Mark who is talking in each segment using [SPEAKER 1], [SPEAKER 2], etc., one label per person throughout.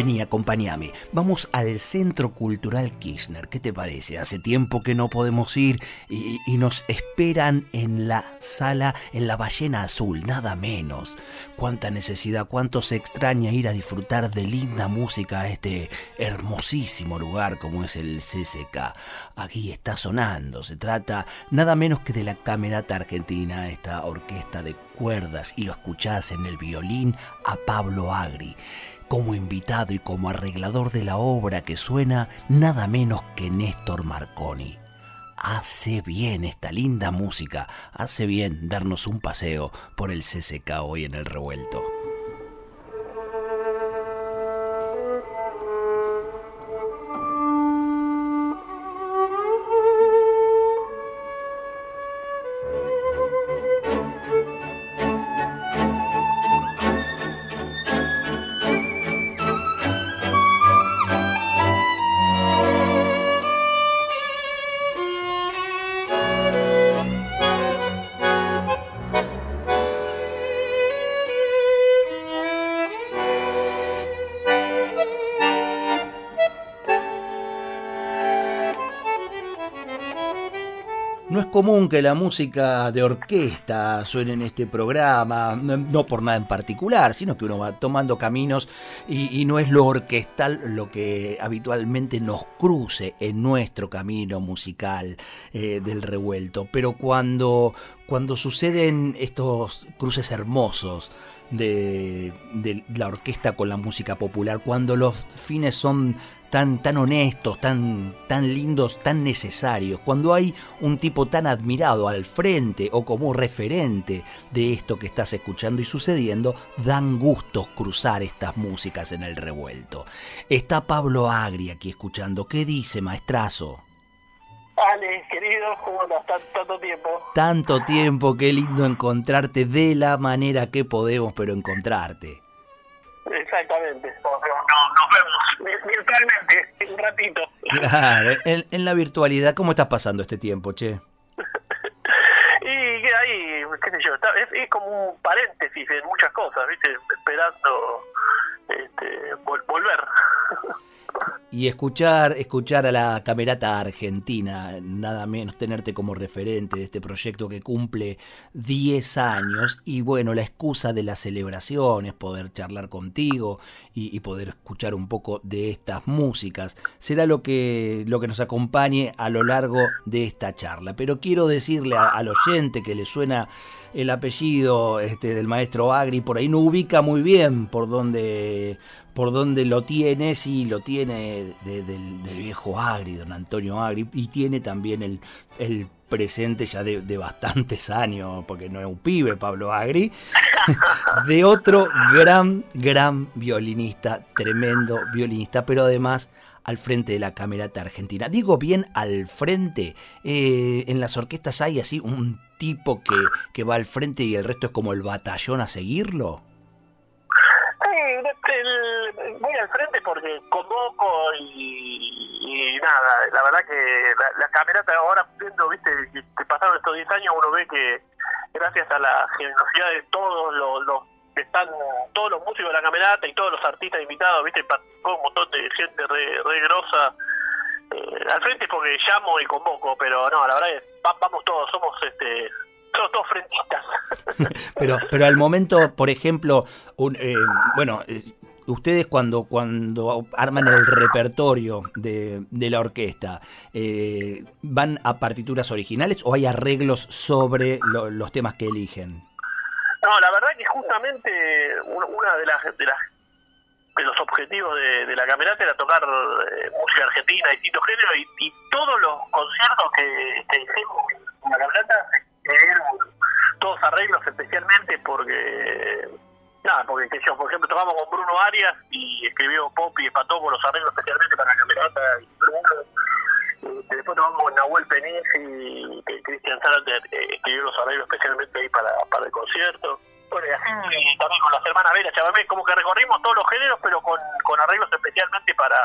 [SPEAKER 1] Vení, acompáñame. Vamos al Centro Cultural Kirchner. ¿Qué te parece? Hace tiempo que no podemos ir y, nos esperan en la sala, en la ballena azul, nada menos. Cuánta necesidad, cuánto se extraña ir a disfrutar de linda música a este hermosísimo lugar como es el CCK. Aquí está sonando, se trata nada menos que de la Camerata Argentina, esta orquesta de cuerdas, y lo escuchás en el violín a Pablo Agri como invitado y como arreglador de la obra que suena nada menos que Néstor Marconi. Hace bien esta linda música, hace bien darnos un paseo por el CCK hoy en el revuelto. Común que la música de orquesta suene en este programa, no por nada en particular, sino que uno va tomando caminos y, no es lo orquestal lo que habitualmente nos cruce en nuestro camino musical eh, del revuelto. Pero cuando, cuando suceden estos cruces hermosos, de, la orquesta con la música popular, cuando los fines son tan, tan honestos, tan, tan lindos, tan necesarios, cuando hay un tipo tan admirado al frente o como referente de esto que estás escuchando y sucediendo, dan gustos cruzar estas músicas en el revuelto. Está Pablo Agri aquí escuchando. ¿Qué dice, maestrazo?
[SPEAKER 2] Ale, querido, ¿cómo andas? Tanto tiempo.
[SPEAKER 1] Tanto tiempo, qué lindo encontrarte de la manera que podemos, pero encontrarte.
[SPEAKER 2] Exactamente. nos vemos virtualmente, un ratito.
[SPEAKER 1] Claro, en, la virtualidad, ¿cómo estás pasando este tiempo, che?
[SPEAKER 2] Qué sé yo, es, como un paréntesis en muchas cosas, ¿viste? Esperando este, volver
[SPEAKER 1] y escuchar, escuchar a la camerata argentina, nada menos tenerte como referente de este proyecto que cumple 10 años y bueno, la excusa de las celebraciones, poder charlar contigo y, poder escuchar un poco de estas músicas, será lo que, lo que nos acompañe a lo largo de esta charla. Pero quiero decirle al oyente que le suena el apellido este, del maestro Agri, por ahí no ubica muy bien por dónde, por dónde lo tiene, sí, lo tiene del, viejo Agri, don Antonio Agri, y tiene también el, el presente ya de, de, bastantes años, porque no es un pibe Pablo Agri, de otro gran, gran violinista, tremendo violinista, pero además al frente de la Camerata Argentina. Digo bien al frente, eh, en las orquestas hay así un tipo que, que va al frente y el resto es como el batallón a seguirlo.
[SPEAKER 2] Sí, voy al frente porque convoco y, nada, la verdad que la, camerata ahora viendo, viste, que pasaron estos 10 años uno ve que gracias a la generosidad de todos los están todos los músicos de la camerata y todos los artistas invitados, viste, un montón de gente re, grosa eh, al frente porque llamo y convoco, pero no, la verdad es vamos todos, somos este somos todos frentistas.
[SPEAKER 1] pero pero al momento, por ejemplo, un, eh, bueno, eh, ustedes cuando cuando arman el repertorio de, de la orquesta, ¿van a partituras originales o hay arreglos sobre los temas que eligen?
[SPEAKER 2] No, la verdad que justamente una de las de las de los objetivos de, la camerata era tocar eh, música argentina, distintos géneros, y, todos los conciertos que, hicimos en la camerata eran todos arreglos especialmente porque nada, porque que yo, por ejemplo, tocamos con Bruno Arias y escribió Pop y con los arreglos especialmente para Camerata y Bruno. Eh, después tocamos con Nahuel Peniz y Cristian Zárate eh, escribió los arreglos especialmente ahí para, para el concierto. Bueno, y así también con las hermanas Vera Chabamé, como que recorrimos todos los géneros, pero con, con arreglos especialmente para,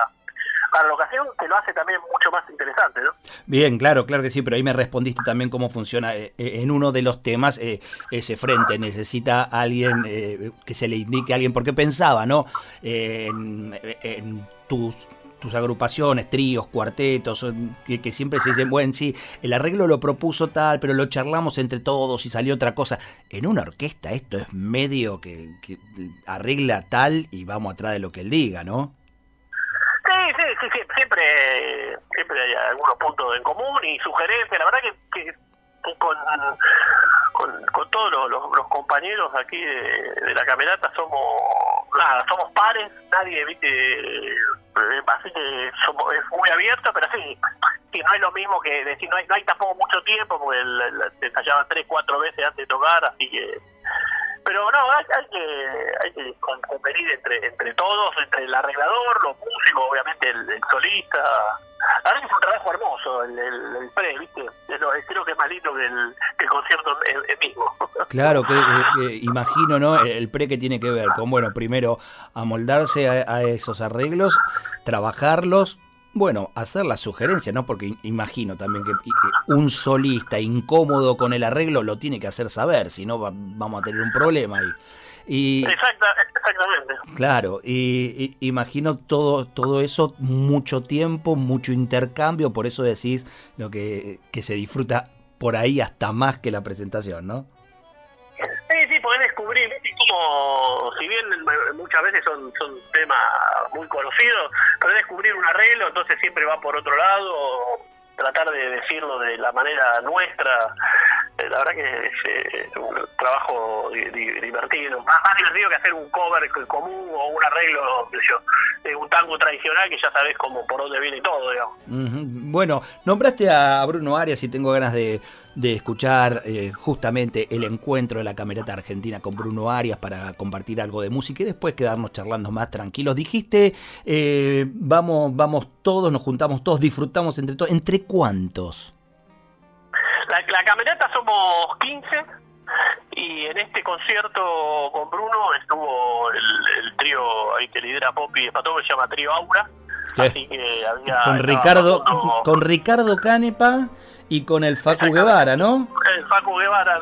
[SPEAKER 2] para la ocasión que lo hace también mucho más interesante, ¿no?
[SPEAKER 1] Bien, claro, claro que sí, pero ahí me respondiste también cómo funciona eh, eh, en uno de los temas eh, ese frente. Necesita alguien que se le indique a alguien, porque pensaba, ¿no? en, tus tus agrupaciones, tríos, cuartetos, que, siempre se dicen, bueno, sí, el arreglo lo propuso tal, pero lo charlamos entre todos y salió otra cosa. En una orquesta esto es medio que arregla tal y vamos atrás de lo que él diga, ¿no?
[SPEAKER 2] Sí, sí, sí, siempre, siempre hay algunos puntos en común y sugerencias. La verdad que, con, con, todos los, compañeros aquí de, la camerata somos nada, somos pares, nadie, viste, eh, somos, es muy abierto, pero sí, sí, no es lo mismo que decir, no hay, no hay tampoco mucho tiempo, porque se ensayaban tres, cuatro veces antes de tocar, así que pero no, hay, que, hay que convenir entre, entre todos, entre el arreglador, los músicos, obviamente el, solista. Ahora es un trabajo hermoso el, el, pre, ¿viste? creo que es más lindo que el, que el concierto mismo.
[SPEAKER 1] Claro, que, imagino, ¿no? El pre que tiene que ver con, bueno, primero amoldarse a esos arreglos, trabajarlos, bueno, hacer la sugerencia, ¿no? Porque imagino también que un solista incómodo con el arreglo lo tiene que hacer saber, si no vamos a tener un problema ahí.
[SPEAKER 2] Y, exactamente.
[SPEAKER 1] Claro, y, imagino todo, todo eso, mucho tiempo, mucho intercambio, por eso decís lo que, que se disfruta por ahí hasta más que la presentación, ¿no?
[SPEAKER 2] Podés descubrir, como, si bien muchas veces son, son temas muy conocidos, podés descubrir un arreglo, entonces siempre va por otro lado, tratar de decirlo de la manera nuestra, eh, la verdad que es eh, un trabajo divertido, más, divertido que hacer un cover común o un arreglo de un tango tradicional que ya sabes cómo por dónde viene todo, digamos.
[SPEAKER 1] Bueno, nombraste a Bruno Arias y tengo ganas de de escuchar eh, justamente el encuentro de la Camerata Argentina con Bruno Arias para compartir algo de música y después quedarnos charlando más tranquilos. Dijiste, eh, vamos, vamos todos, nos juntamos todos, disfrutamos entre todos. ¿Entre cuántos?
[SPEAKER 2] La, Camerata somos 15 y en este concierto con Bruno estuvo el, trío ahí que lidera Poppy y Pato, que se llama Trío Aura. Así que había,
[SPEAKER 1] con Ricardo, con Ricardo Canepa y con el Facu Guevara, ¿no?
[SPEAKER 2] El Facu Guevara,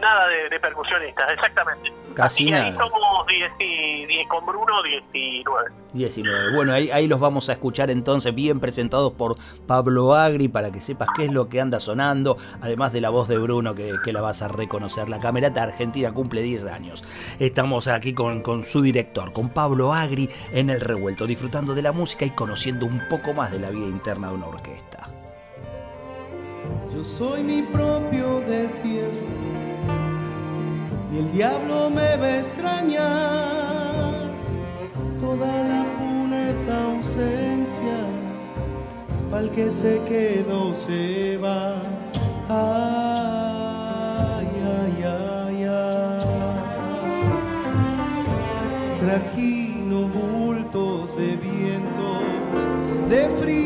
[SPEAKER 2] nada de, percusionistas, exactamente.
[SPEAKER 1] Casi nada. Ahí
[SPEAKER 2] somos 10, con Bruno 19.
[SPEAKER 1] 19. Bueno, ahí, ahí los vamos a escuchar entonces bien presentados por Pablo Agri para que sepas qué es lo que anda sonando, además de la voz de Bruno que, que la vas a reconocer. La Camerata Argentina cumple 10 años. Estamos aquí con, con su director, con Pablo Agri en el revuelto, disfrutando de la música y conociendo un poco más de la vida interna de una orquesta.
[SPEAKER 3] Yo soy mi propio destierro y el diablo me va a extrañar. Toda la puna es ausencia, al que se quedó se va. Ay, ay, ay, ay. Trajino bultos de vientos de frío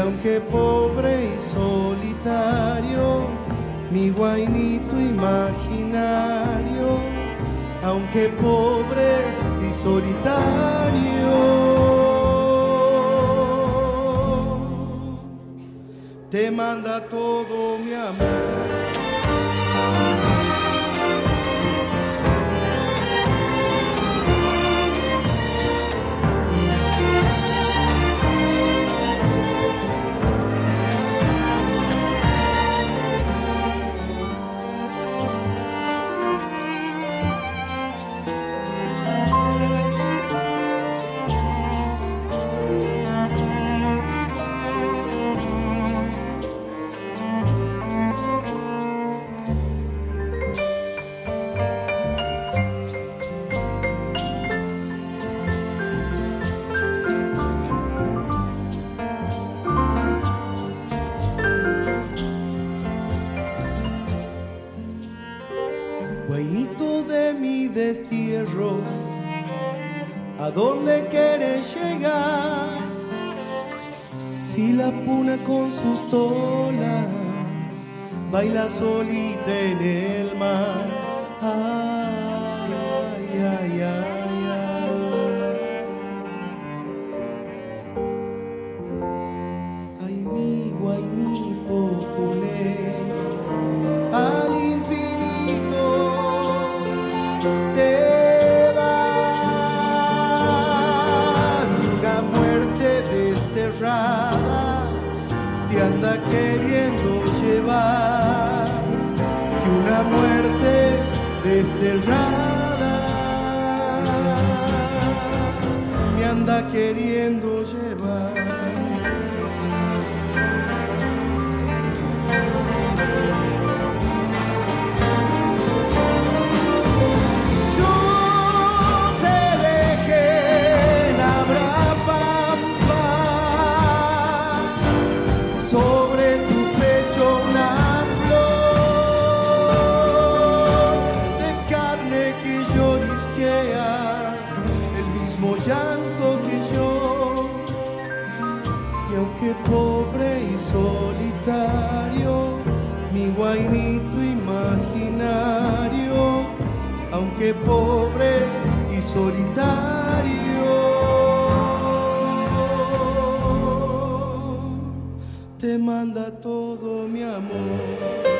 [SPEAKER 3] aunque pobre y solitario, mi guainito imaginario, aunque pobre y solitario, te manda todo mi amor. Puna con sus tolas baila solita en el mar. Aunque pobre y solitario, te manda todo mi amor.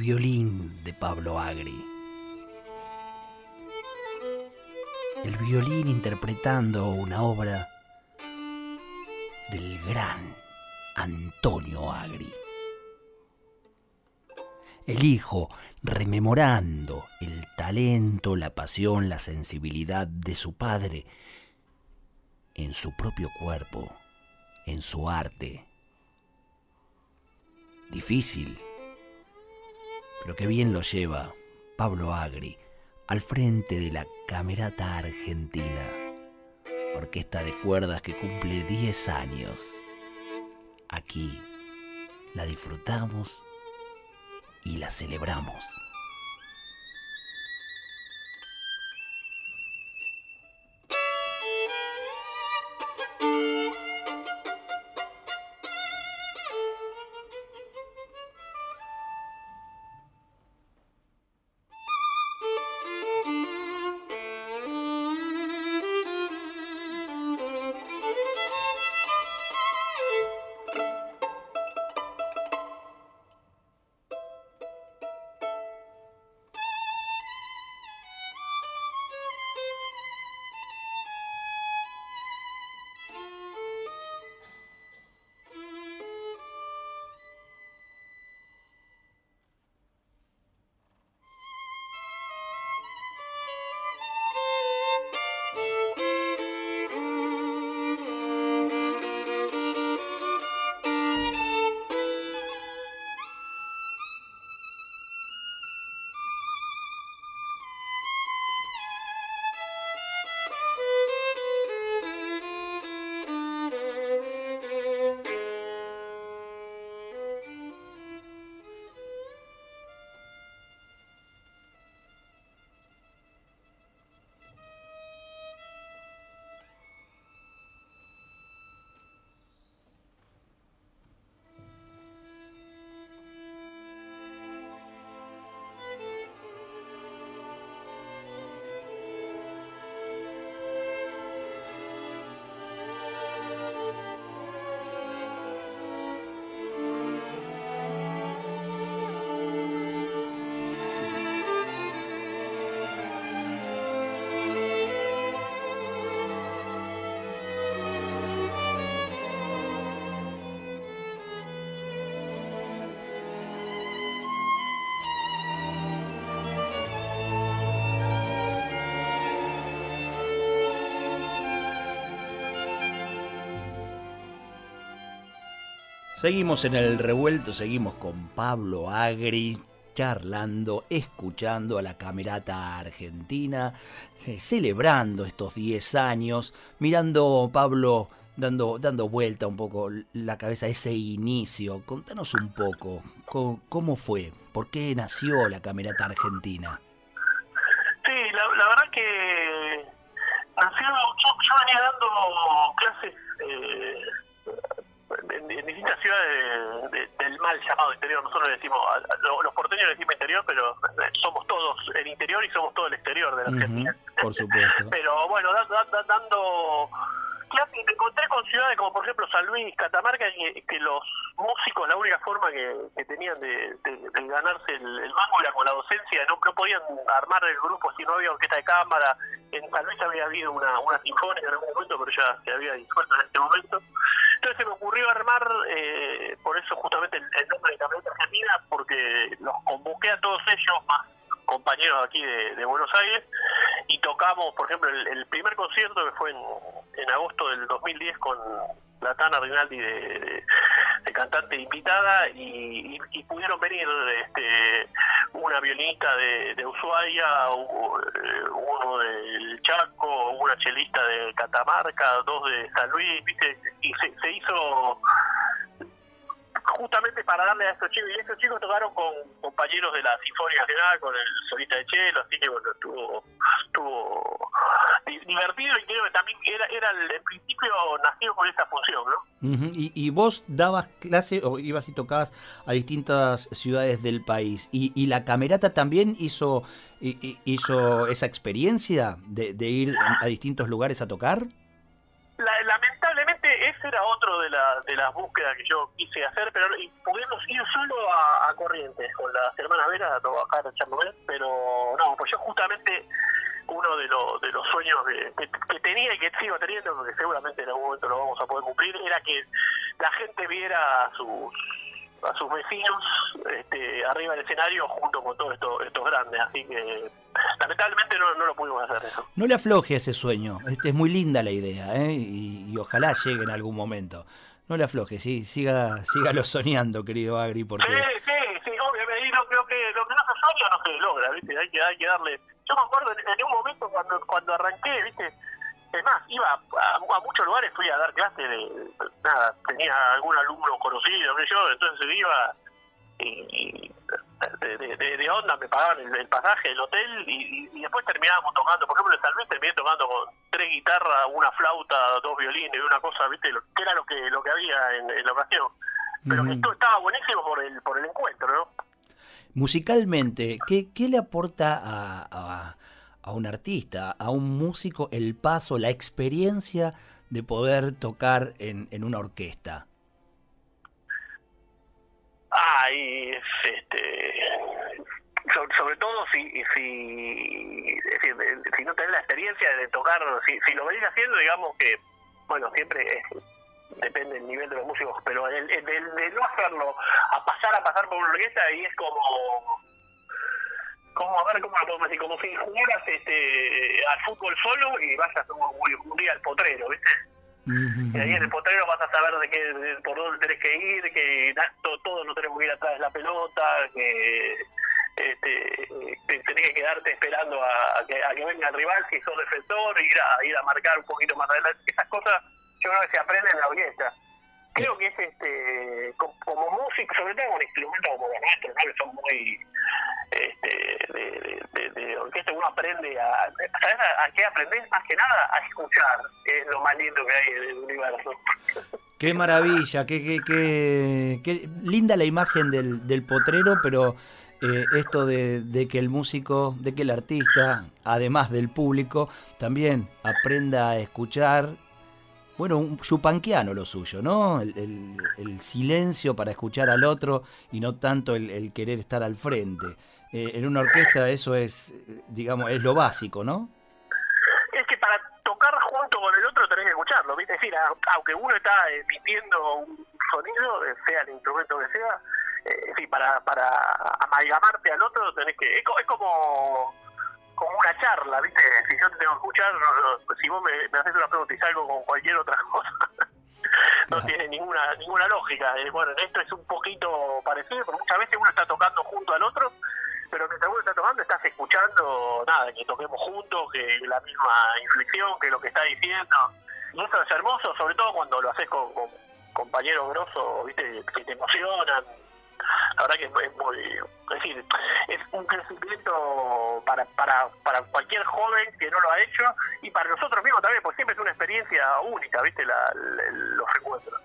[SPEAKER 1] Violín de Pablo Agri. El violín interpretando una obra del gran Antonio Agri. El hijo rememorando el talento, la pasión, la sensibilidad de su padre en su propio cuerpo, en su arte. Difícil, pero que bien lo lleva Pablo Agri al frente de la Camerata Argentina, orquesta de cuerdas que cumple 10 años. Aquí la disfrutamos y la celebramos. Seguimos en el revuelto, seguimos con Pablo Agri charlando, escuchando a la Camerata Argentina, eh, celebrando estos 10 años, mirando Pablo dando, dando vuelta un poco la cabeza a ese inicio. Contanos un poco, ¿cómo, fue? ¿Por qué nació la Camerata Argentina?
[SPEAKER 2] Sí, la, verdad que nació, yo, venía dando clases eh, en, distintas ciudades del mal llamado interior. Nosotros le decimos, los porteños le decimos interior, pero eh, somos todos el interior y somos todo el exterior de la Argentina.
[SPEAKER 1] por supuesto.
[SPEAKER 2] pero bueno, dando y me encontré con ciudades como por ejemplo San Luis, Catamarca, que, los músicos la única forma que, tenían de, ganarse el, el, mango era con la docencia, no, podían armar el grupo si no había orquesta de cámara, en San Luis había habido una, una sinfónica en algún momento, pero ya se había disuelto en este momento. Entonces se me ocurrió armar, eh, por eso justamente el, nombre de Camioneta Argentina, porque los convoqué a todos ellos, más compañeros aquí de, Buenos Aires y tocamos, por ejemplo, el, primer concierto que fue en, agosto del 2010 con la Tana Rinaldi de, cantante invitada y, pudieron venir este, una violinista de, Ushuaia, eh, uno del Chaco, una chelista de Catamarca, dos de San Luis, ¿viste? y se, se hizo justamente para darle a estos chicos, y estos chicos tocaron con compañeros de la Sinfónica Nacional, con el solista de Chelo, así que bueno, estuvo, estuvo divertido y creo que también era, era el, principio nacido con esa función, ¿no?
[SPEAKER 1] ¿Y, ¿Y, vos dabas clase o ibas y tocabas a distintas ciudades del país, y, y la camerata también hizo, hizo esa experiencia de, de ir a distintos lugares a tocar?
[SPEAKER 2] Lamentablemente ese era otro de, la, de las búsquedas que yo quise hacer, pero pudimos ir solo a, Corrientes con las hermanas Veras a trabajar en Chernobyl, pero no, pues yo justamente uno de, los sueños que, tenía y que sigo teniendo, porque seguramente en algún momento lo vamos a poder cumplir, era que la gente viera a sus a sus vecinos este, arriba del escenario junto con todos estos, estos grandes. Así que lamentablemente no, no lo pudimos hacer eso.
[SPEAKER 1] No le afloje ese sueño. Este, es muy linda la idea ¿eh? y, ojalá llegue en algún momento. No le afloje, sí, siga, sígalo soñando, querido Agri. Porque...
[SPEAKER 2] Sí, sí, sí, obviamente. Y lo, que, lo que no se sueña no se logra, ¿viste? Hay que, hay que darle. Yo me acuerdo en, un momento cuando, cuando arranqué, ¿viste? Es más, iba a, muchos lugares, fui a dar clase de, nada, tenía algún alumno conocido, que yo, entonces iba y, de, onda me pagaban el, pasaje, el hotel y, después terminábamos tocando, por ejemplo en San Luis terminé tocando con tres guitarras, una flauta, dos violines y una cosa, viste, que era lo que lo que había en, la ocasión. Pero que esto estaba buenísimo por el por el encuentro, ¿no?
[SPEAKER 1] Musicalmente, ¿qué, qué le aporta a a un artista, a un músico, el paso, la experiencia de poder tocar en, en una orquesta?
[SPEAKER 2] Ay, este, sobre, todo si, si, si no tenés la experiencia de tocar, si, si lo venís haciendo, digamos que, bueno, siempre depende del nivel de los músicos, pero el, el, de no hacerlo, a pasar a pasar por una orquesta, ahí es como como a ver cómo lo podemos decir, como si jugaras este, al fútbol solo y vayas un, un día al potrero, ¿viste? Y ahí en el potrero vas a saber de qué, por dónde tenés que ir, que todos no tenemos que ir atrás de la pelota, que este, tenés que quedarte esperando a, que, a que venga el rival si sos defensor, ir a, ir a marcar un poquito más adelante. Esas cosas yo creo que se aprenden en la orquesta. Creo que es este como, músico, sobre todo con instrumentos como los nuestros, que son muy este, uno aprende a, ¿sabes a, qué aprender? Más que nada a escuchar, es lo más lindo que hay del universo.
[SPEAKER 1] Qué maravilla, qué, qué, qué, qué linda la imagen del, del potrero, pero eh, esto de, de, que el músico, de que el artista, además del público, también aprenda a escuchar bueno, un chupanquiano lo suyo, ¿no? El, el, silencio para escuchar al otro y no tanto el, querer estar al frente. Eh, en una orquesta eso es, digamos, es lo básico, ¿no?
[SPEAKER 2] Es que para tocar junto con el otro tenés que escucharlo. Es decir, aunque uno está emitiendo un sonido, sea el instrumento que sea, eh, para, para amalgamarte al otro tenés que... es como como una charla, ¿viste? Si yo te tengo que escuchar, si vos me, me haces una pregunta y salgo con cualquier otra cosa, no tiene ninguna ninguna lógica. Bueno, esto es un poquito parecido, porque muchas veces uno está tocando junto al otro, pero mientras uno está tocando estás escuchando, nada, que toquemos juntos, que la misma inflexión, que lo que está diciendo. Y eso es hermoso, sobre todo cuando lo haces con, con compañeros grosos, ¿viste? que te emocionan, la verdad que es muy, es decir, es un crecimiento para, para, para cualquier joven que no lo ha hecho y para nosotros mismos también, porque siempre es una experiencia única, ¿viste? La, los encuentros.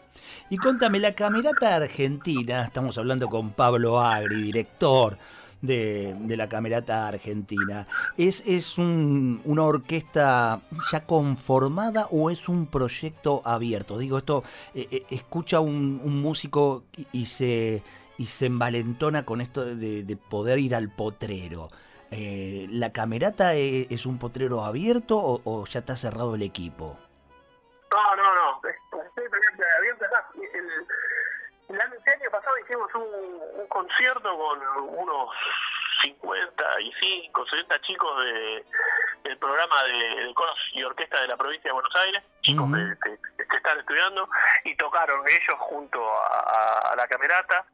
[SPEAKER 1] Y contame, la Camerata Argentina, estamos hablando con Pablo Agri, director de, de la Camerata Argentina, ¿es, es un, una orquesta ya conformada o es un proyecto abierto? Digo, esto, eh, eh, escucha un, músico y se y se envalentona con esto de, de poder ir al potrero. Eh, ¿La camerata es, es, un potrero abierto o, o, ya está cerrado el equipo?
[SPEAKER 2] No, no, no. Abierto. El, el, año pasado hicimos un, un concierto con unos 55, 60 chicos de, del programa de, de coros y orquesta de la provincia de Buenos Aires, chicos uh -huh. que, que, que, están estudiando, y tocaron ellos junto a, a la camerata.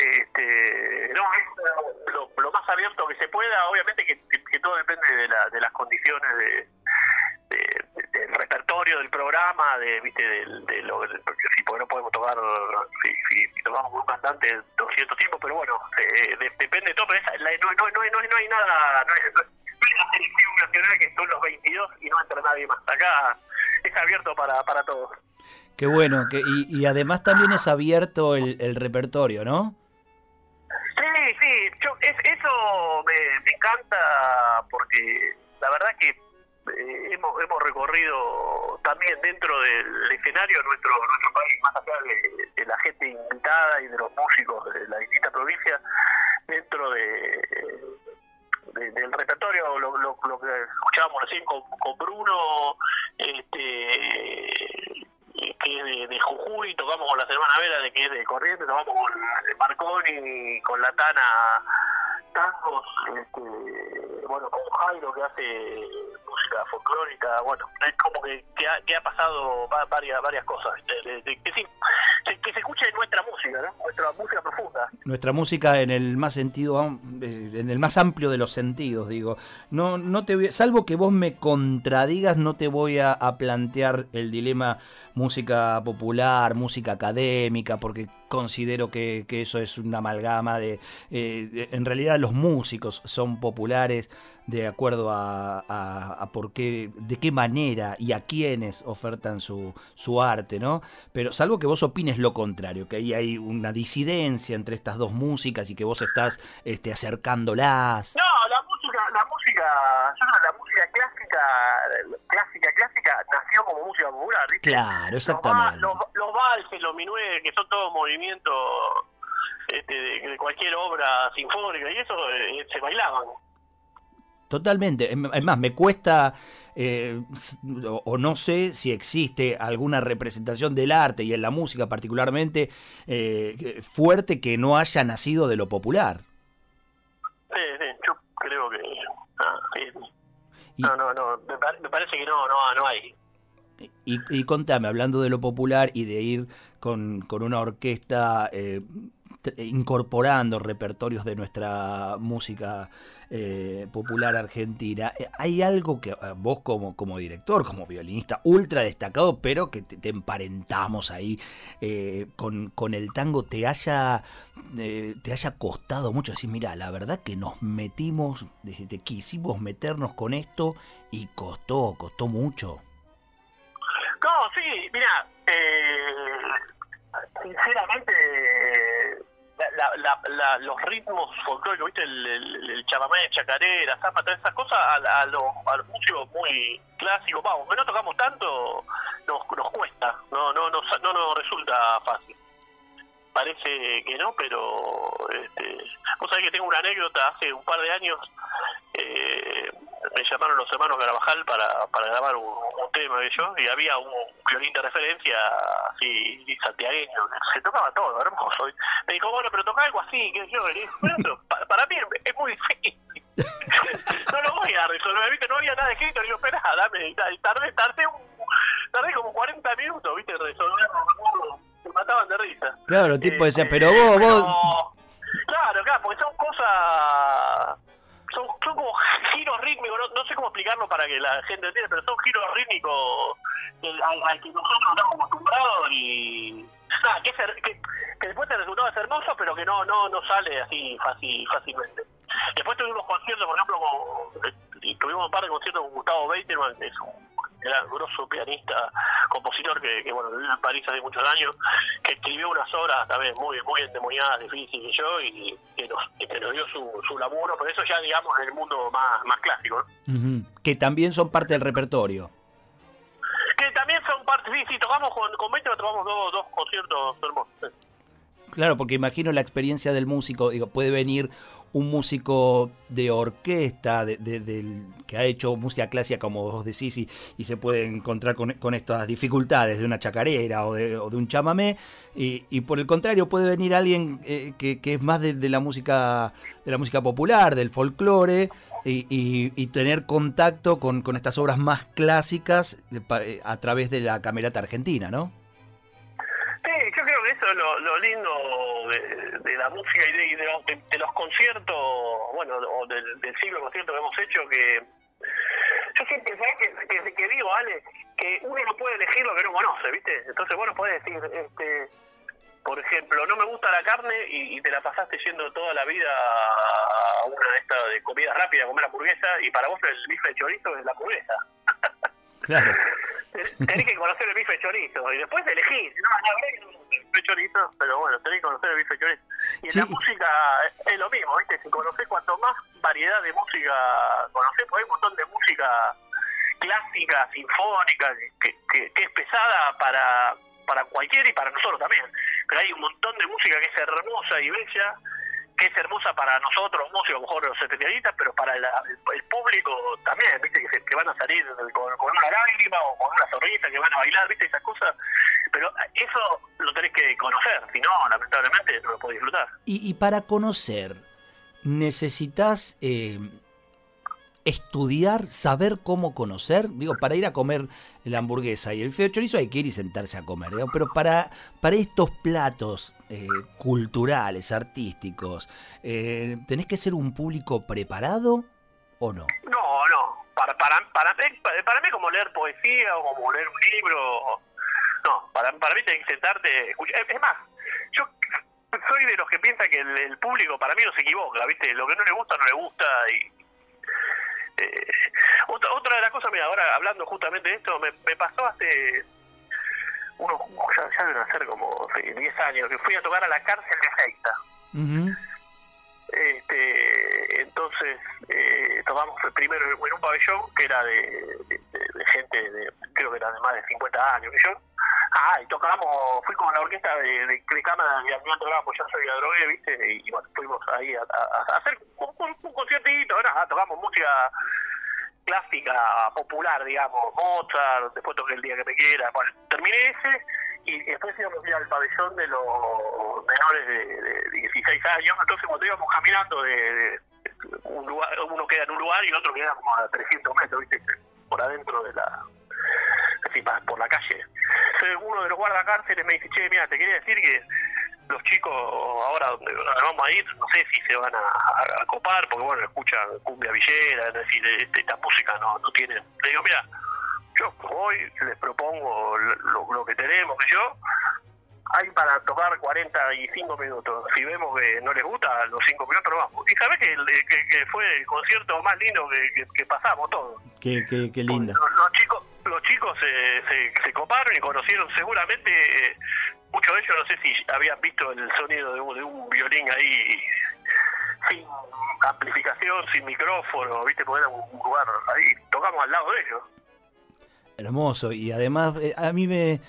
[SPEAKER 2] Este, no, es lo, lo, más abierto que se pueda, obviamente que, todo depende de, la, de las condiciones de, de, del repertorio del programa, de, viste, de lo, porque no podemos tocar, si, si, si tocamos con un cantante 200 tiempos, pero bueno, eh, de, depende de todo, pero esa, no, no, no, no, hay nada, no hay, no la selección nacional que son los 22 y no entra nadie más, acá es abierto para, para todos.
[SPEAKER 1] Qué bueno, que, y, y además también es abierto el, el repertorio, ¿no?
[SPEAKER 2] Sí, yo, es, eso me, encanta porque la verdad que eh, hemos, hemos recorrido también dentro del escenario nuestro nuestro país, más allá de, la gente invitada y de los músicos de la distinta provincia, dentro de, de del repertorio, lo, lo, lo, que escuchábamos recién con, con Bruno, este que es de, de, Jujuy, tocamos con la Semana Vera, de que es de Corrientes, tocamos con Marconi, con la Tana tangos, este, bueno, con Jairo que hace música folclórica, bueno, es como que, que, ha, que ha pasado varias varias cosas, de, de, que, sí, que se escuche nuestra música, nuestra música profunda.
[SPEAKER 1] Nuestra música en el más sentido, en el más amplio de los sentidos, digo. No, no te voy, salvo que vos me contradigas, no te voy a, a plantear el dilema música popular, música académica, porque considero que, que eso es una amalgama de, eh, de, en realidad los músicos son populares de acuerdo a, a, a, por qué, de qué manera y a quiénes ofertan su, su arte, ¿no? Pero salvo que vos opines lo contrario, que ahí hay una disidencia entre estas dos músicas y que vos estás este, acercándolas.
[SPEAKER 2] No, la música, la música, yo creo que la música clásica, clásica, clásica, nació como música popular, ¿viste?
[SPEAKER 1] Claro, exactamente.
[SPEAKER 2] Los, los, los valses, los minués, que son todos movimientos este, de, de, cualquier obra sinfónica y eso eh, se bailaban.
[SPEAKER 1] Totalmente. Es más, me cuesta, eh, o, o, no sé si existe alguna representación del arte y en la música particularmente eh, fuerte que no haya nacido de lo popular.
[SPEAKER 2] Sí, sí, yo creo que... Ah, sí. Y, no, no, no, me, me, parece que no, no, no hay.
[SPEAKER 1] Y, y, contame, hablando de lo popular y de ir con, con una orquesta... Eh, incorporando repertorios de nuestra música eh, popular argentina. Eh, hay algo que eh, vos como, como director, como violinista ultra destacado, pero que te, te emparentamos ahí con, con, el tango, te haya, te haya costado mucho decir, mira, la verdad que nos metimos, desde que quisimos meternos con esto y costó, costó mucho.
[SPEAKER 2] No, sí, mira, sinceramente la, la, la, los ritmos folclóricos, ¿viste? El, el, el chacarera, zapa, todas esas cosas, a, a, los, a los músicos muy clásicos, vamos, que no tocamos tanto, nos, nos cuesta, no, no, no, no nos resulta fácil. Parece que no, pero este, vos sabés que tengo una anécdota, hace un par de años eh, me llamaron los hermanos Carabajal para, para grabar un, un tema de ellos y había un violín de referencia así santiagueño, se tocaba todo, hermoso. Me dijo, bueno, pero toca algo así, que yo, le dije, bueno, pero para, para mí es muy difícil. no lo voy a resolver, ¿viste? No había nada escrito, digo, espera, dame, y tardé, tardé, un, tardé como 40 minutos, ¿viste? Resolverlo, mataban de risa.
[SPEAKER 1] Claro, el tipo decía, pero vos, vos...
[SPEAKER 2] Claro, claro, porque son cosas son, son como giros rítmicos, no, sé cómo explicarlo para que la gente entienda, pero son giros rítmicos al, que nosotros estamos acostumbrados y que, después el resultado es hermoso, pero que no no no sale así fácil, fácilmente. Después tuvimos conciertos, por ejemplo, con, tuvimos un par de conciertos con Gustavo Beiterman, que es un gran grosso pianista, compositor que, que, bueno, vive en París hace muchos años, que escribió unas obras también muy muy endemoniadas, difíciles y yo, y que nos, que nos dio su, su laburo, pero eso ya digamos en el mundo más, más clásico.
[SPEAKER 1] Que también son parte del repertorio.
[SPEAKER 2] Que también son parte, sí, sí, tocamos con, con 20, tocamos dos, dos conciertos hermosos.
[SPEAKER 1] Claro, porque imagino la experiencia del músico, digo, puede venir un músico de orquesta, de, del, que ha hecho música clásica, como vos decís, y, y se puede encontrar con, estas dificultades de una chacarera o de, un chamamé, y, por el contrario puede venir alguien eh, que, es más de, la música de la música popular, del folclore, y, tener contacto con, con, estas obras más clásicas eh, a través de la camerata argentina, ¿no?
[SPEAKER 2] Eso es lo, lindo de, la música y, de, de, los, conciertos, bueno, o del, del ciclo de conciertos que hemos hecho, que yo siempre, ¿sabes que, digo, Ale? Que uno no puede elegir lo que no conoce, ¿viste? Entonces vos no podés decir, este, por ejemplo, no me gusta la carne y, te la pasaste yendo toda la vida una de estas de comida rápida a comer hamburguesa y para vos el bife de chorizo es la hamburguesa.
[SPEAKER 1] Claro.
[SPEAKER 2] tenés que conocer el bife chorizo y después elegís. No, no, el bife chorizo, pero bueno, tenés que conocer el bife chorizo. Y en la música es lo mismo, ¿viste? Si conocés cuanto más variedad de música conocés, porque hay un montón de música clásica, sinfónica, que, que, que es pesada para, para cualquiera y para nosotros también. Pero hay un montón de música que es hermosa y bella que es hermosa para nosotros, músicos, a lo mejor los especialistas, pero para el, público también, viste, que, van a salir con, una lágrima o con una sonrisa, que van a bailar, viste, esas cosas. Pero eso lo tenés que conocer, si no, lamentablemente no lo podés disfrutar.
[SPEAKER 1] Y, y para conocer, necesitas eh, estudiar, saber cómo conocer. Digo, para ir a comer la hamburguesa y el feo chorizo hay que ir y sentarse a comer. Pero para, para estos platos eh, culturales, artísticos, eh, ¿tenés que ser un público preparado o no?
[SPEAKER 2] No, no. Para, para, para, para, mí como leer poesía o como leer un libro. No, para, para mí tenés que sentarte. Es más, yo soy de los que piensa que el, el, público para mí no se equivoca, ¿viste? Lo que no le gusta, no le gusta y eh, otra, otra de las cosas, mira, ahora hablando justamente de esto, me, pasó hace unos, ya, ya deben ser como 10 años, que fui a tocar a la cárcel de Seiza. este, entonces eh, tocamos primero en un pabellón que era de, gente, de, creo que era de más de 50 años, que yo. Ah, y tocábamos, fui con la orquesta de, de, cámara y al final pues yo soy drogué, ¿viste? Y, bueno, fuimos ahí a, hacer un, un, conciertito, ah, tocamos música clásica, popular, digamos, Mozart, después toqué el día que me quiera, bueno, terminé ese y después íbamos al pabellón de los menores de, 16 años, entonces cuando íbamos caminando de, un lugar, uno queda en un lugar y otro queda como a 300 metros, ¿viste? por adentro de la, así, por la calle. Entonces uno de los guardacárceles me dice, che, mira, te quería decir que los chicos ahora donde vamos a ir, no sé si se van a, copar, porque bueno, escuchan cumbia villera, es decir, este, esta música no, no tiene. Le digo, mira, yo hoy les propongo lo, que tenemos, que yo, hay para tocar 45 minutos. Si vemos que no les gusta, los 5 minutos no vamos. Y sabes que, que, fue el concierto más lindo que, pasamos todos.
[SPEAKER 1] Qué, qué, qué linda.
[SPEAKER 2] Los, chicos chicos se, se, coparon y conocieron seguramente muchos de ellos no sé si habían visto el sonido de un, violín ahí sin amplificación, sin micrófono, viste, porque era un lugar ahí, tocamos al lado de ellos.
[SPEAKER 1] Hermoso, y además eh, a mí me,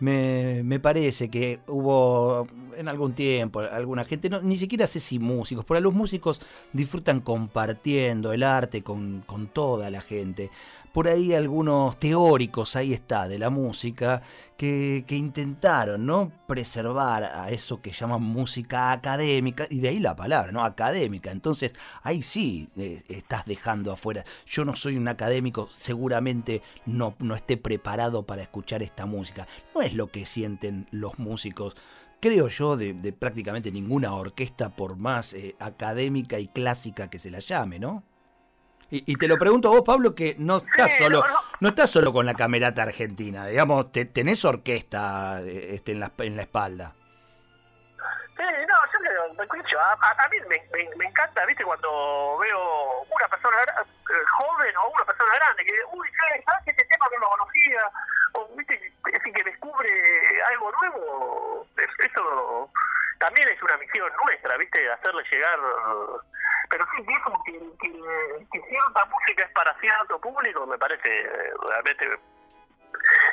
[SPEAKER 1] me, me, parece que hubo en algún tiempo alguna gente, no, ni siquiera sé si músicos, pero los músicos disfrutan compartiendo el arte con, con toda la gente por ahí algunos teóricos, ahí está, de la música, que, intentaron ¿no? preservar a eso que llaman música académica, y de ahí la palabra, ¿no? Académica. Entonces, ahí sí eh, estás dejando afuera. Yo no soy un académico, seguramente no, no esté preparado para escuchar esta música. No es lo que sienten los músicos creo yo, de, prácticamente ninguna orquesta, por más eh, académica y clásica que se la llame, ¿no? Y, te lo pregunto a vos, Pablo, que no estás solo, no, estás solo con la camerata argentina, digamos, te, tenés orquesta eh, este, en, la, en la espalda.
[SPEAKER 2] Sí, no, yo me escucho, a, a, mí me, me, encanta, viste, cuando veo una persona eh, joven o una persona grande que, uy, ¿sabes que este tema no lo conocía? O, viste, es que descubre algo nuevo, eso también es una misión nuestra, viste, hacerle llegar pero sí, dijo que, que, cierta música es para cierto público, me parece realmente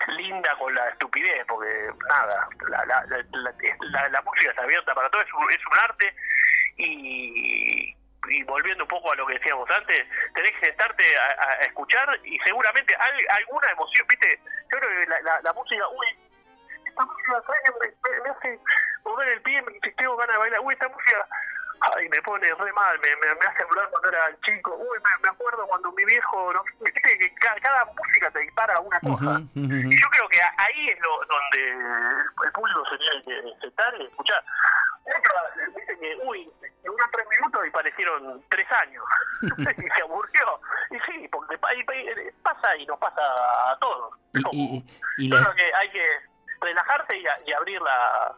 [SPEAKER 2] linda con la estupidez, porque nada, la, la, la, la, música es abierta para todo, es un, es un arte y, y volviendo un poco a lo que decíamos antes, tenés que sentarte a, escuchar y seguramente hay, alguna emoción, viste, yo creo que la, la, música, uy, esta música me, me, hace mover el pie, me tengo ganas de bailar, uy, esta música Ay, me pone re mal, me, me, hace hablar cuando era chico. Uy, me, acuerdo cuando mi viejo, no, que cada, música te dispara una cosa. Y yo creo que ahí es lo, donde el público se tiene que sentar y escuchar. Otra, dice que, uy, unos tres minutos y parecieron tres años. y se aburrió. Y sí, porque pasa y nos pasa a todos. Y, y, yo creo que hay que relajarse y, y abrir la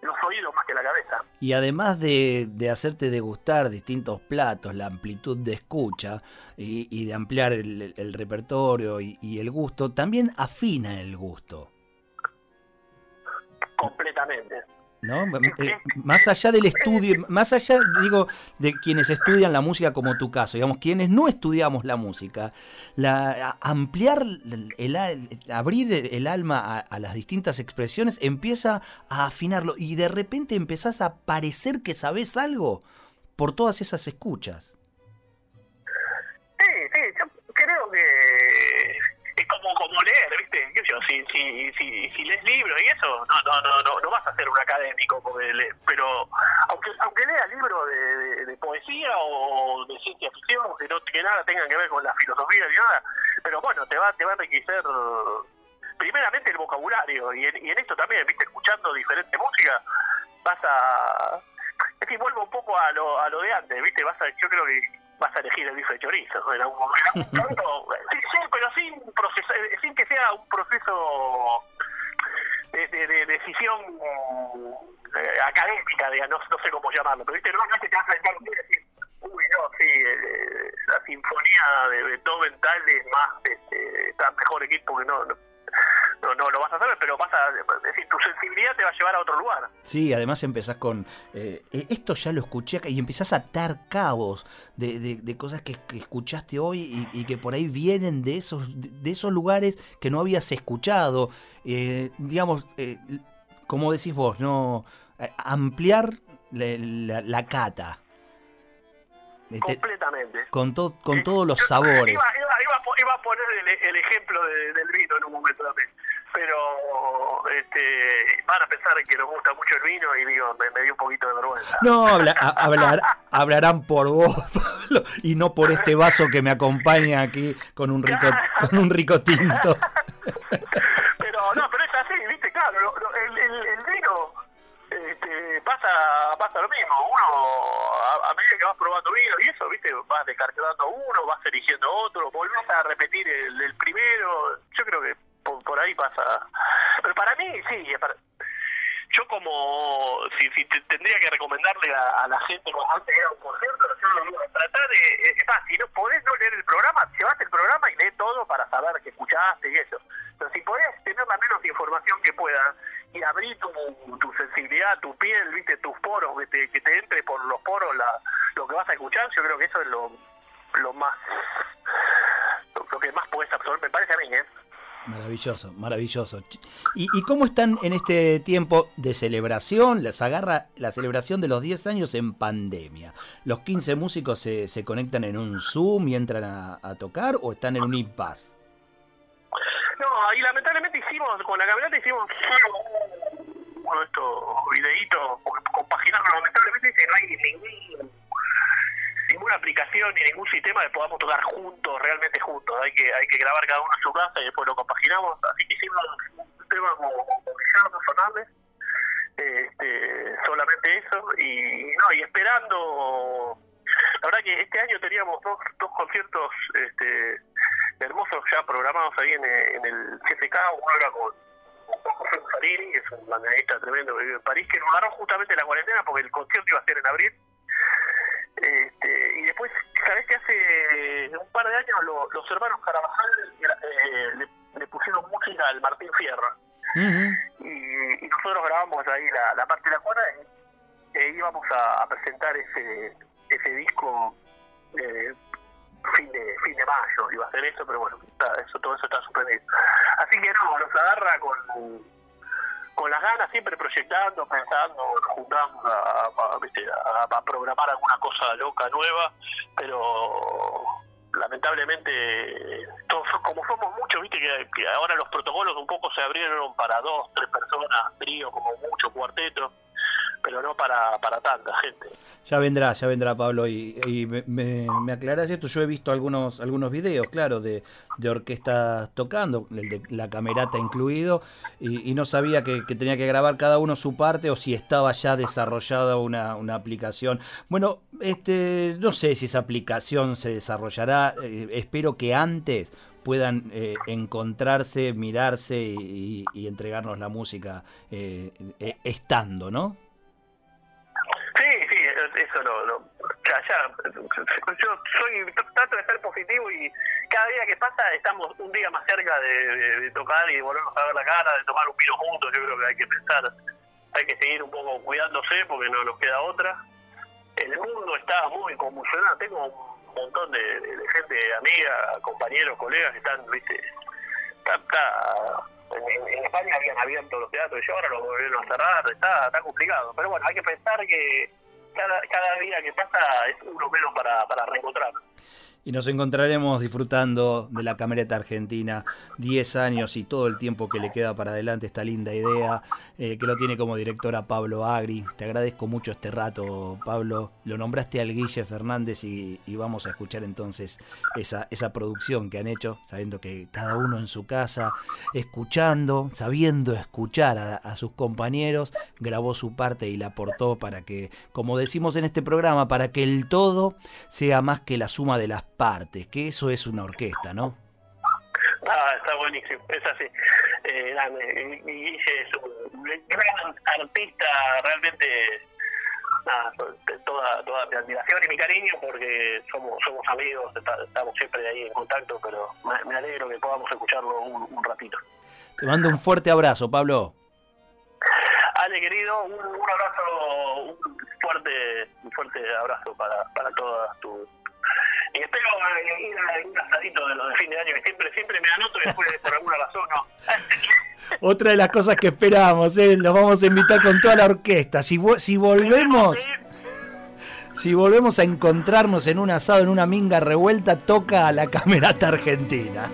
[SPEAKER 2] los oídos más que la cabeza.
[SPEAKER 1] Y además de, de hacerte degustar distintos platos, la amplitud de escucha y, y de ampliar el, el repertorio y, y, el gusto, también afina el gusto.
[SPEAKER 2] Completamente.
[SPEAKER 1] ¿No? Eh, más allá del estudio, más allá, digo, de quienes estudian la música como tu caso, digamos, quienes no estudiamos la música, la, ampliar, el, abrir el alma a, las distintas expresiones empieza a afinarlo y de repente empezás a parecer que sabes algo por todas esas escuchas.
[SPEAKER 2] Sí, sí, yo creo que como, como leer, ¿viste? Si, si, si, si lees libros y eso, no, no, no, no, no vas a ser un académico, pero aunque aunque leas libros de, de, poesía o de ciencia ficción, que, no, que nada tengan que ver con la filosofía ni nada, pero bueno, te va, te va a enriquecer primeramente el vocabulario y en, y en esto también, ¿viste? Escuchando diferente música, vas a... Es que vuelvo un poco a lo, a lo de antes, ¿viste? Vas a, yo creo que vas a elegir el bife de chorizo en algún momento. sí, sí, pero sin, proceso, eh, sin que sea un proceso de, de, decisión eh, académica, digamos, no, sé cómo llamarlo, pero ¿viste? no, no es que te vas a sentar y decir, uy, no, sí, eh, la sinfonía de Beethoven tal es más, este, está mejor equipo que no, no no, no lo vas a hacer, pero vas a, decir, tu sensibilidad te va a llevar a otro lugar.
[SPEAKER 1] Sí, además empezás con, eh, eh, esto ya lo escuché y empezás a atar cabos de, de, cosas que, escuchaste hoy y, que por ahí vienen de esos, de esos lugares que no habías escuchado. Eh, digamos, como decís vos, no ampliar la, cata.
[SPEAKER 2] Completamente.
[SPEAKER 1] Con, con todos los sabores.
[SPEAKER 2] Iba, iba, a poner el, ejemplo del vino en un momento también pero este, van a pensar que nos gusta mucho el vino y digo, me, dio un poquito de vergüenza.
[SPEAKER 1] No, hablar, hablarán por vos, Pablo, y no por este vaso que me acompaña aquí con un rico, con un rico tinto.
[SPEAKER 2] Pero no, pero es así, viste, claro, el, el, el vino este, pasa pasa lo mismo, uno a, medida que vas probando vino y eso, viste, vas descartando uno, vas eligiendo otro, volvés a repetir el, el primero, yo creo que por, ahí pasa. Pero para mí, sí, yo como si, si tendría que recomendarle a, la gente antes era un concierto, tratar de, es fácil, si no podés no leer el programa, llevate el programa y lee todo para saber que escuchaste y eso. Pero si podés tener la menos información que puedas y abrir tu, tu sensibilidad, tu piel, viste, tus poros, que te, que te entre por los poros la, lo que vas a escuchar, yo creo que eso es lo, lo más,
[SPEAKER 1] Maravilloso, maravilloso. ¿Y, cómo están en este tiempo de celebración? Les agarra la celebración de los 10 años en pandemia. ¿Los 15 músicos se, se conectan en un Zoom y entran a, tocar o están en un impasse?
[SPEAKER 2] No, y lamentablemente hicimos, con la camioneta hicimos uno de estos videitos compaginados, lamentablemente no hay ningún ninguna aplicación ni ningún sistema que podamos tocar juntos, realmente juntos. Hay que hay que grabar cada uno en su casa y después lo compaginamos. Así que hicimos un tema con, Ricardo Fernández. Este, solamente eso. Y, no, y esperando. La verdad que este año teníamos dos, dos conciertos este, hermosos ya programados ahí en, el CFK. Uno era con, José que es un banderista tremendo que vive en París, que nos agarró justamente la cuarentena porque el concierto iba a ser en abril. Este, y después, ¿sabés que hace un par de años los hermanos Carabajal eh, le, pusieron música al Martín Fierro? y, nosotros grabamos ahí la, parte de la cuerda y e íbamos a, presentar ese, ese disco eh, fin de fin de mayo iba a ser eso pero bueno eso todo eso está suspendido. Así que no nos agarra con con las ganas siempre proyectando pensando juntamos a, a, programar alguna cosa loca nueva pero lamentablemente como somos muchos viste que, ahora los protocolos un poco se abrieron para dos tres personas trío como mucho cuarteto pero no para, para tanta gente.
[SPEAKER 1] Ya vendrá, ya vendrá Pablo. Y, me, me, aclarás esto, yo he visto algunos algunos videos, claro, de, de orquestas tocando, el de la camerata incluido, y, no sabía que, tenía que grabar cada uno su parte o si estaba ya desarrollada una, una aplicación. Bueno, este no sé si esa aplicación se desarrollará, eh, espero que antes puedan eh, encontrarse, mirarse y, entregarnos la música eh, estando, ¿no?
[SPEAKER 2] Eso lo, lo ya, ya, yo soy trato de ser positivo y cada día que pasa estamos un día más cerca de, tocar y volvernos a ver la cara, de tomar un vino juntos, yo creo que hay que pensar, hay que seguir un poco cuidándose porque no nos queda otra. El mundo está muy convulsionado, tengo un montón de, gente, amiga, compañeros, colegas que están, viste, está, en, España habían abierto los teatros y ahora los volvieron a cerrar, está, está complicado. Pero bueno, hay que pensar que cada, cada día que pasa es uno menos para, para reencontrarnos
[SPEAKER 1] y nos encontraremos disfrutando de la camereta argentina 10 años y todo el tiempo que le queda para adelante esta linda idea eh, que lo tiene como directora Pablo Agri. Te agradezco mucho este rato, Pablo. Lo nombraste al Guille Fernández y, vamos a escuchar entonces esa, esa producción que han hecho, sabiendo que cada uno en su casa, escuchando, sabiendo escuchar a, a sus compañeros, grabó su parte y la aportó para que, como decimos en este programa, para que el todo sea más que la suma de las partes, que eso es una orquesta, ¿no?
[SPEAKER 2] Ah, está buenísimo, es así. Eh, Guille es un gran artista, realmente nada, toda, toda mi admiración y mi cariño porque somos somos amigos, estamos siempre ahí en contacto, pero me, alegro que podamos escucharlo un, ratito.
[SPEAKER 1] Te mando un fuerte abrazo, Pablo.
[SPEAKER 2] Ale, querido, un, abrazo, un fuerte, un fuerte abrazo para, para todas tus y espero ir a un asadito de los de fin de año, que siempre, siempre me anoto y después por alguna razón no.
[SPEAKER 1] Otra de las cosas que esperamos, ¿eh? los vamos a invitar con toda la orquesta. Si, si volvemos... Si volvemos a encontrarnos en un asado, en una minga revuelta, toca la camerata argentina.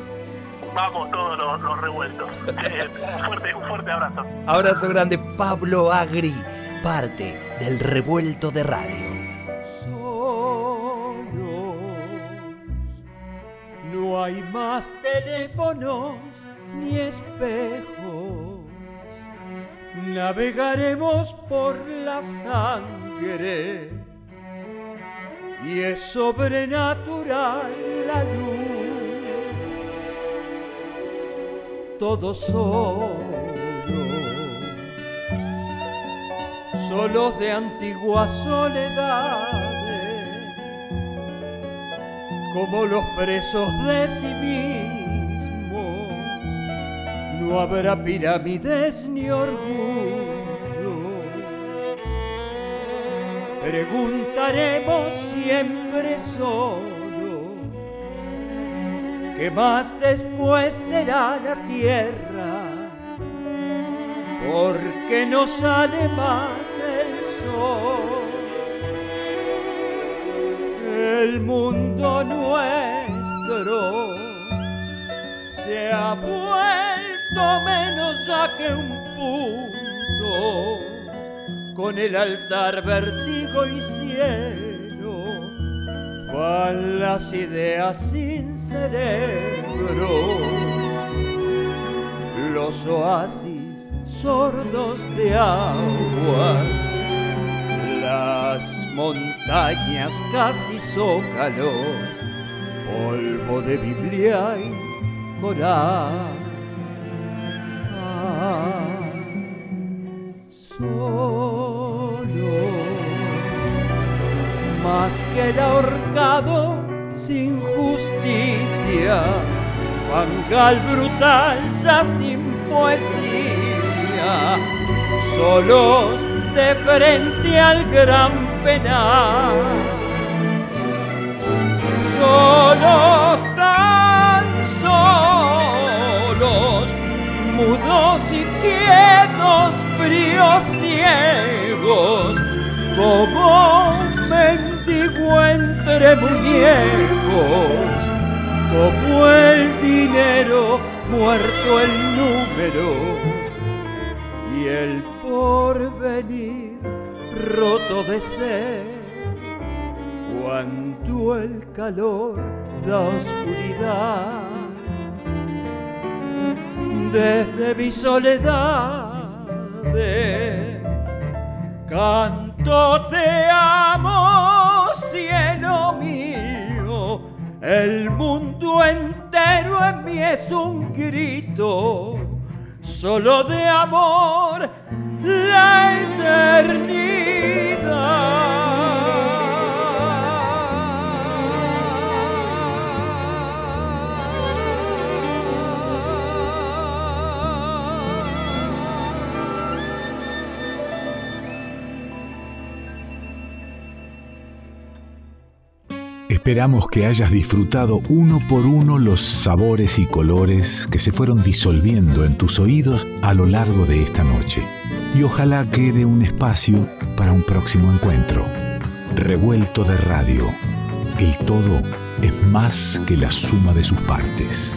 [SPEAKER 2] Vamos todos los, revueltos. Eh, un, fuerte, un fuerte abrazo.
[SPEAKER 1] Abrazo grande, Pablo Agri, parte del revuelto de radio.
[SPEAKER 4] Hay más teléfonos ni espejos. Navegaremos por la sangre y es sobrenatural la luz. Todo solo, solos de antigua soledad como los presos de sí mismos. No habrá pirámides ni orgullo. Preguntaremos siempre solo ¿qué más después será la tierra, porque no sale más el sol el mundo nuestro. Se ha vuelto menos ya que un punto con el altar vertigo y cielo. Van las ideas sin cerebro. Los oasis sordos de aguas. Las montañas casi zócalos, polvo de Biblia y coral. solo, más que el ahorcado sin justicia, fangal brutal ya sin poesía, solos de frente al gran penal, solos tan solos, mudos y quietos, fríos ciegos, como mendigo entre muñecos, como el dinero muerto el número y el porvenir roto de sed. Cuando el calor da oscuridad, desde mi soledad canto te amo, cielo mío, el mundo entero en mí es un grito, solo de amor la.
[SPEAKER 5] Esperamos que hayas disfrutado uno por uno los sabores y colores que se fueron disolviendo en tus oídos a lo largo de esta noche. Y ojalá quede un espacio para un próximo encuentro. Revuelto de radio. El todo es más que la suma de sus partes.